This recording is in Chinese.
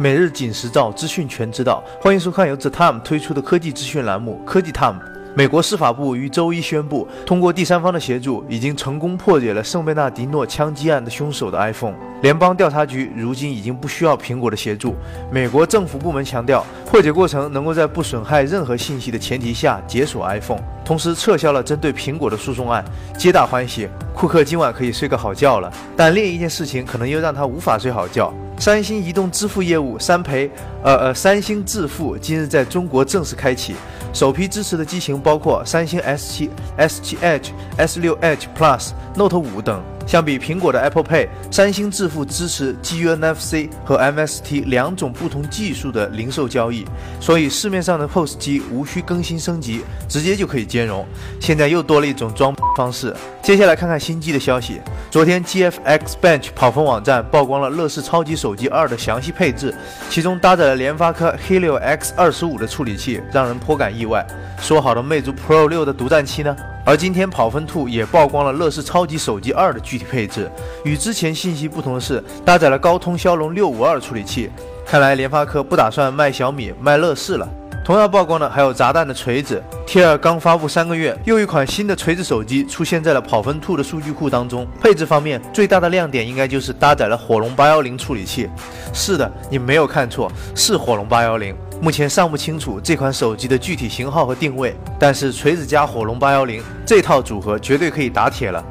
每日紧实照，资讯全知道。欢迎收看由 The Time 推出的科技资讯栏目《科技 Time》。美国司法部于周一宣布，通过第三方的协助，已经成功破解了圣贝纳迪诺枪击案的凶手的 iPhone。联邦调查局如今已经不需要苹果的协助。美国政府部门强调，破解过程能够在不损害任何信息的前提下解锁 iPhone，同时撤销了针对苹果的诉讼案，皆大欢喜。库克今晚可以睡个好觉了。但另一件事情可能又让他无法睡好觉。三星移动支付业务三培，呃呃，三星智付今日在中国正式开启，首批支持的机型包括三星 S7、S7 Edge、S6 Edge Plus、Note 5等。相比苹果的 Apple Pay，三星支付支持基于 NFC 和 MST 两种不同技术的零售交易，所以市面上的 POS 机无需更新升级，直接就可以兼容。现在又多了一种装方式。接下来看看新机的消息。昨天 GFX Bench 跑分网站曝光了乐视超级手机二的详细配置，其中搭载了联发科 Helio X 二十五的处理器，让人颇感意外。说好的魅族 Pro 六的独占期呢？而今天跑分兔也曝光了乐视超级手机二的具体配置，与之前信息不同的是，搭载了高通骁龙六五二处理器。看来联发科不打算卖小米，卖乐视了。同样曝光的还有砸蛋的锤子，T 二刚发布三个月，又一款新的锤子手机出现在了跑分兔的数据库当中。配置方面，最大的亮点应该就是搭载了火龙八幺零处理器。是的，你没有看错，是火龙八幺零。目前尚不清楚这款手机的具体型号和定位，但是锤子加火龙八幺零这套组合绝对可以打铁了。